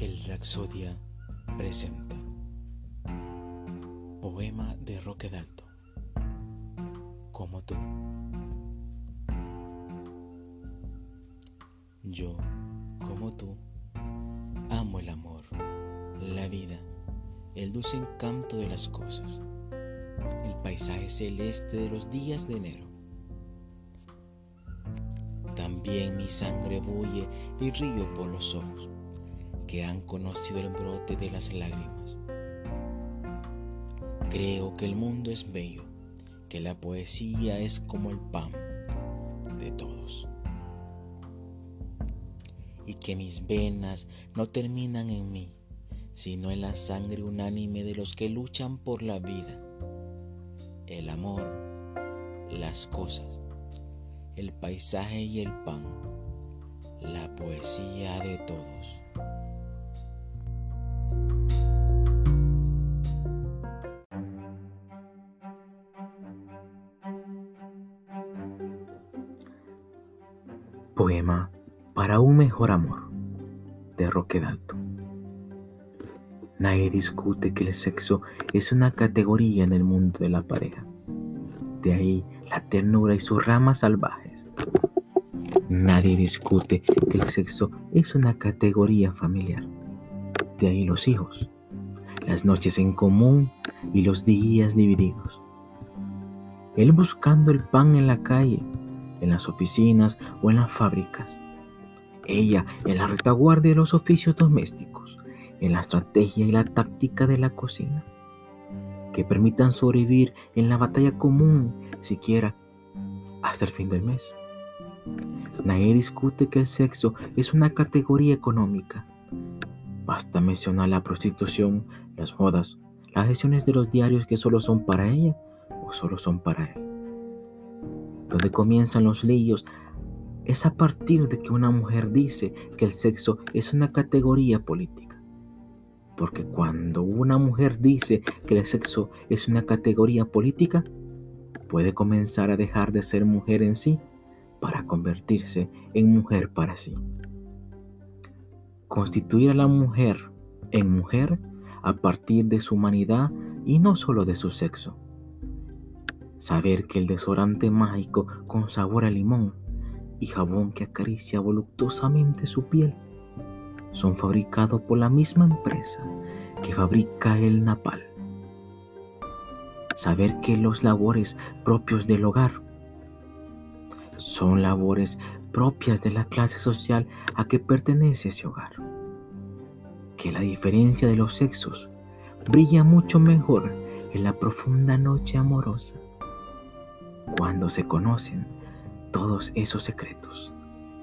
El Raxodia presenta Poema de Roque Dalto. Como tú. Yo, como tú, amo el amor, la vida, el dulce encanto de las cosas, el paisaje celeste de los días de enero. También mi sangre bulle y río por los ojos que han conocido el brote de las lágrimas. Creo que el mundo es bello, que la poesía es como el pan de todos. Y que mis venas no terminan en mí, sino en la sangre unánime de los que luchan por la vida, el amor, las cosas, el paisaje y el pan, la poesía de todos. Poema para un mejor amor de Roque Dalto. Nadie discute que el sexo es una categoría en el mundo de la pareja. De ahí la ternura y sus ramas salvajes. Nadie discute que el sexo es una categoría familiar. De ahí los hijos, las noches en común y los días divididos. Él buscando el pan en la calle en las oficinas o en las fábricas. Ella en la retaguardia de los oficios domésticos, en la estrategia y la táctica de la cocina, que permitan sobrevivir en la batalla común siquiera hasta el fin del mes. Nadie discute que el sexo es una categoría económica. Basta mencionar la prostitución, las modas, las sesiones de los diarios que solo son para ella o solo son para él donde comienzan los líos, es a partir de que una mujer dice que el sexo es una categoría política. Porque cuando una mujer dice que el sexo es una categoría política, puede comenzar a dejar de ser mujer en sí para convertirse en mujer para sí. Constituir a la mujer en mujer a partir de su humanidad y no solo de su sexo Saber que el desodorante mágico con sabor a limón y jabón que acaricia voluptuosamente su piel son fabricados por la misma empresa que fabrica el napal. Saber que los labores propios del hogar son labores propias de la clase social a que pertenece ese hogar. Que la diferencia de los sexos brilla mucho mejor en la profunda noche amorosa cuando se conocen todos esos secretos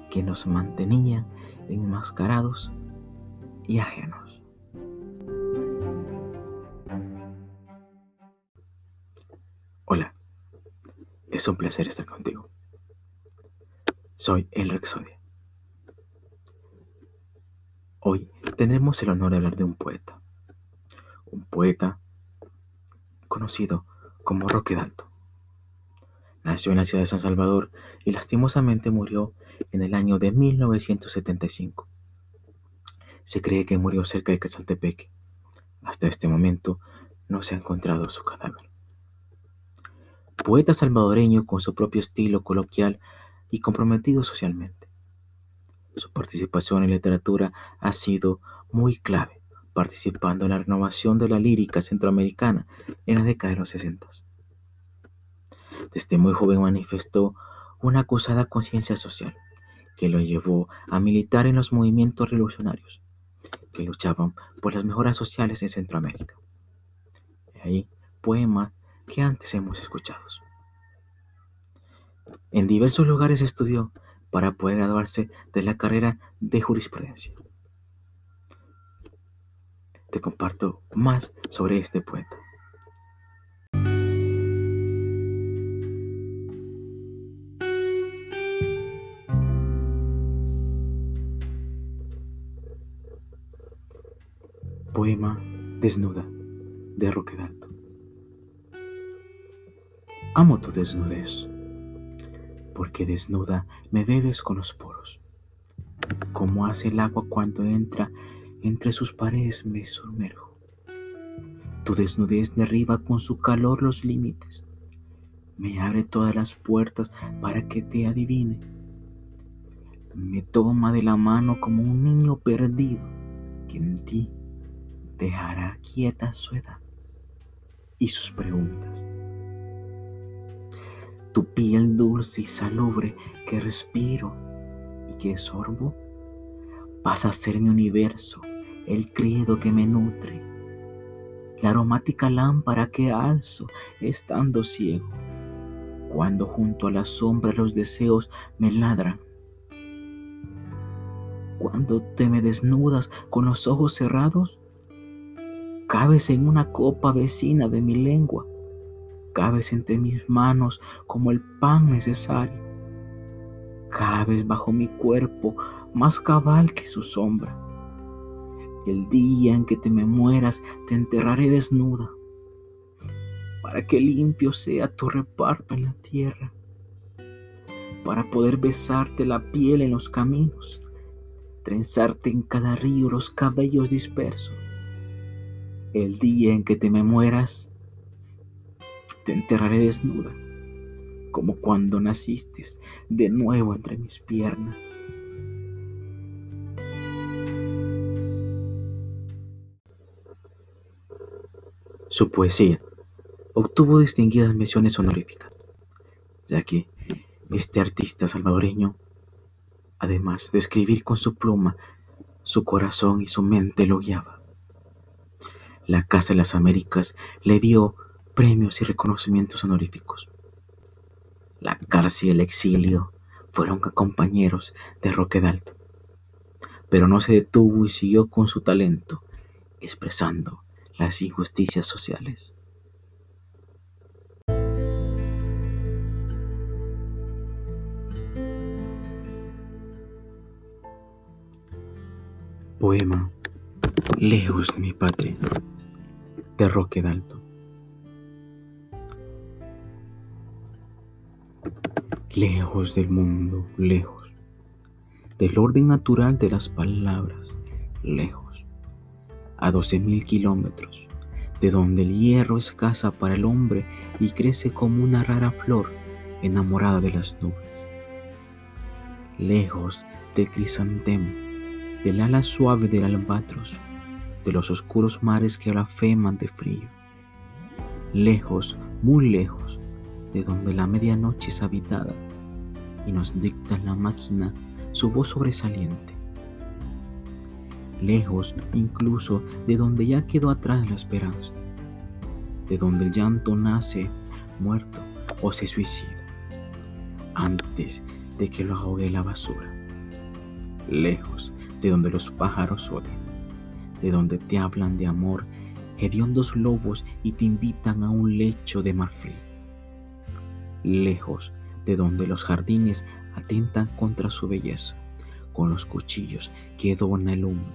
que nos mantenían enmascarados y ajenos. Hola, es un placer estar contigo. Soy el Rexodia. Hoy tendremos el honor de hablar de un poeta, un poeta conocido como Roque Dalton. Nació en la ciudad de San Salvador y lastimosamente murió en el año de 1975. Se cree que murió cerca de Quetzaltepeque. Hasta este momento no se ha encontrado su cadáver. Poeta salvadoreño con su propio estilo coloquial y comprometido socialmente. Su participación en literatura ha sido muy clave, participando en la renovación de la lírica centroamericana en la década de los 60. Desde muy joven manifestó una acusada conciencia social que lo llevó a militar en los movimientos revolucionarios que luchaban por las mejoras sociales en Centroamérica. De ahí, poemas que antes hemos escuchado. En diversos lugares estudió para poder graduarse de la carrera de jurisprudencia. Te comparto más sobre este poeta. Poema Desnuda de Roque Dalto. Amo tu desnudez, porque desnuda me bebes con los poros, como hace el agua cuando entra entre sus paredes me sumerjo. Tu desnudez derriba con su calor los límites. Me abre todas las puertas para que te adivine. Me toma de la mano como un niño perdido que en ti dejará quieta su edad y sus preguntas. Tu piel dulce y salubre que respiro y que sorbo pasa a ser mi universo, el credo que me nutre, la aromática lámpara que alzo estando ciego, cuando junto a la sombra los deseos me ladran. Cuando te me desnudas con los ojos cerrados, cabes en una copa vecina de mi lengua, cabes entre mis manos como el pan necesario, cabes bajo mi cuerpo más cabal que su sombra. El día en que te me mueras, te enterraré desnuda, para que limpio sea tu reparto en la tierra, para poder besarte la piel en los caminos, trenzarte en cada río los cabellos dispersos el día en que te me mueras, te enterraré desnuda, como cuando naciste de nuevo entre mis piernas. Su poesía obtuvo distinguidas menciones honoríficas, ya que este artista salvadoreño, además de escribir con su pluma, su corazón y su mente lo guiaba la Casa de las Américas le dio premios y reconocimientos honoríficos. La cárcel y el exilio fueron compañeros de Roque Dalton, pero no se detuvo y siguió con su talento, expresando las injusticias sociales. Poema Lejos mi patria de Roque. Lejos del mundo, lejos del orden natural de las palabras, lejos, a doce mil kilómetros, de donde el hierro escasa para el hombre y crece como una rara flor enamorada de las nubes. Lejos del crisantemo, del ala suave del albatros, de los oscuros mares que blasfeman de frío, lejos, muy lejos, de donde la medianoche es habitada y nos dicta la máquina su voz sobresaliente. Lejos incluso de donde ya quedó atrás la esperanza, de donde el llanto nace muerto o se suicida, antes de que lo ahogue la basura. Lejos de donde los pájaros odian de donde te hablan de amor, hediondos lobos y te invitan a un lecho de marfil. Lejos de donde los jardines atentan contra su belleza, con los cuchillos que dona el humo.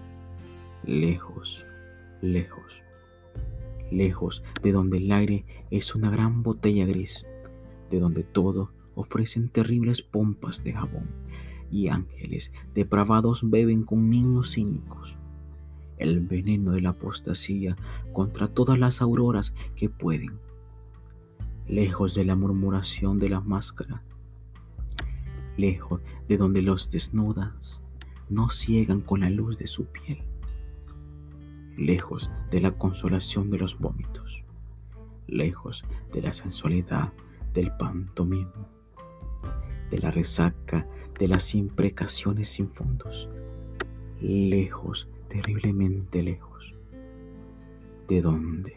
Lejos, lejos, lejos de donde el aire es una gran botella gris, de donde todo ofrecen terribles pompas de jabón y ángeles depravados beben con niños cínicos el veneno de la apostasía contra todas las auroras que pueden, lejos de la murmuración de la máscara, lejos de donde los desnudas no ciegan con la luz de su piel, lejos de la consolación de los vómitos, lejos de la sensualidad del pantomimo, de la resaca de las imprecaciones sin fondos, lejos terriblemente lejos, de donde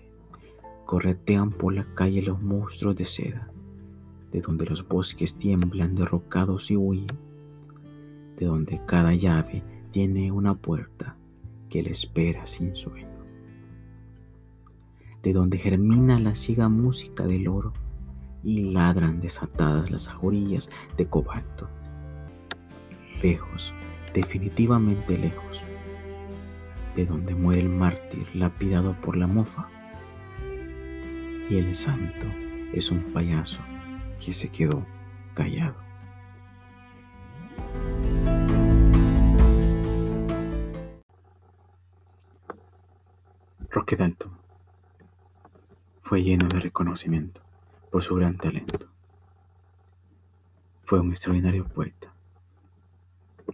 corretean por la calle los monstruos de seda, de donde los bosques tiemblan derrocados y huyen, de donde cada llave tiene una puerta que le espera sin sueño, de donde germina la ciega música del oro y ladran desatadas las ajorillas de cobalto, lejos, definitivamente lejos de donde muere el mártir lapidado por la mofa. Y el santo es un payaso que se quedó callado. Roque Dalton fue lleno de reconocimiento por su gran talento. Fue un extraordinario poeta,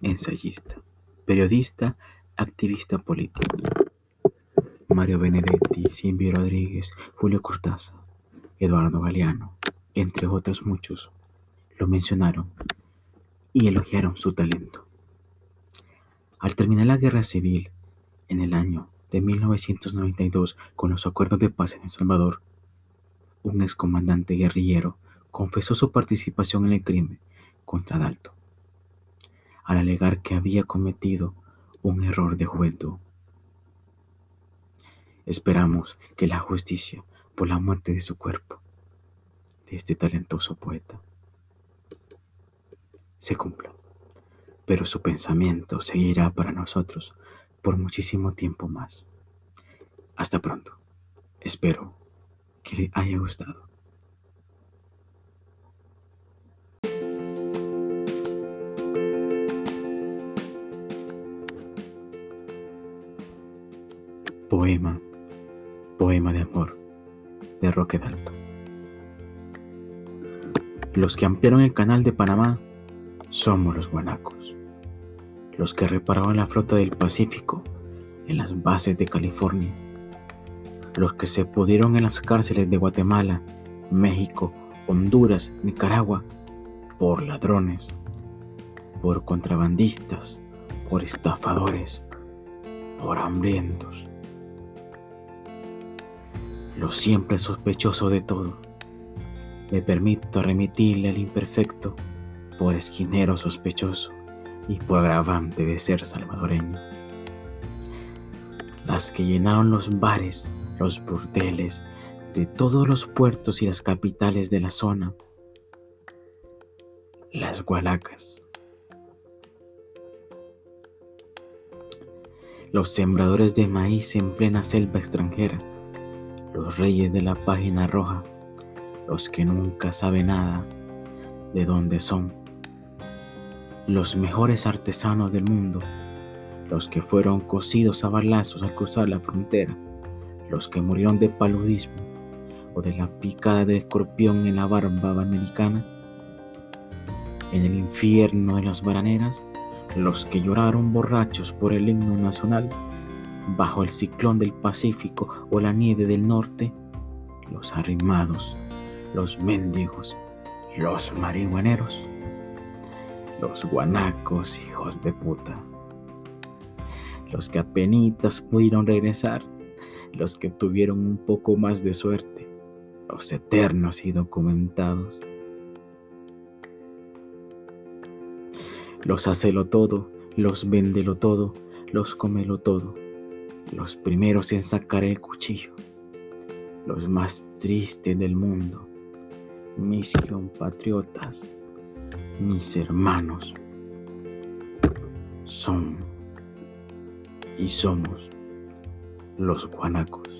ensayista, periodista, activista político. Mario Benedetti, Silvio Rodríguez, Julio Cortázar, Eduardo Galeano, entre otros muchos, lo mencionaron y elogiaron su talento. Al terminar la guerra civil, en el año de 1992, con los acuerdos de paz en El Salvador, un excomandante guerrillero confesó su participación en el crimen contra Dalton, al alegar que había cometido un error de juventud. Esperamos que la justicia por la muerte de su cuerpo, de este talentoso poeta, se cumpla, pero su pensamiento seguirá para nosotros por muchísimo tiempo más. Hasta pronto. Espero que le haya gustado. Los que ampliaron el canal de Panamá somos los guanacos, los que repararon la flota del Pacífico en las bases de California los que se pudieron en las cárceles de Guatemala, México, Honduras, Nicaragua, por ladrones, por contrabandistas, por estafadores, por hambrientos. Lo siempre sospechoso de todo. Me permito remitirle al imperfecto por esquinero sospechoso y por agravante de ser salvadoreño. Las que llenaron los bares los burdeles de todos los puertos y las capitales de la zona, las gualacas. Los sembradores de maíz en plena selva extranjera, los reyes de la página roja, los que nunca saben nada de dónde son, los mejores artesanos del mundo, los que fueron cosidos a balazos al cruzar la frontera, los que murieron de paludismo o de la picada de escorpión en la barba americana, en el infierno de las baraneras, los que lloraron borrachos por el himno nacional, bajo el ciclón del Pacífico o la nieve del norte, los arrimados, los mendigos, los marihuaneros, los guanacos hijos de puta, los que apenas pudieron regresar los que tuvieron un poco más de suerte, los eternos y documentados. Los hacelo todo, los vendelo todo, los comelo todo, los primeros en sacar el cuchillo, los más tristes del mundo, mis compatriotas, mis hermanos, son y somos los guanacos.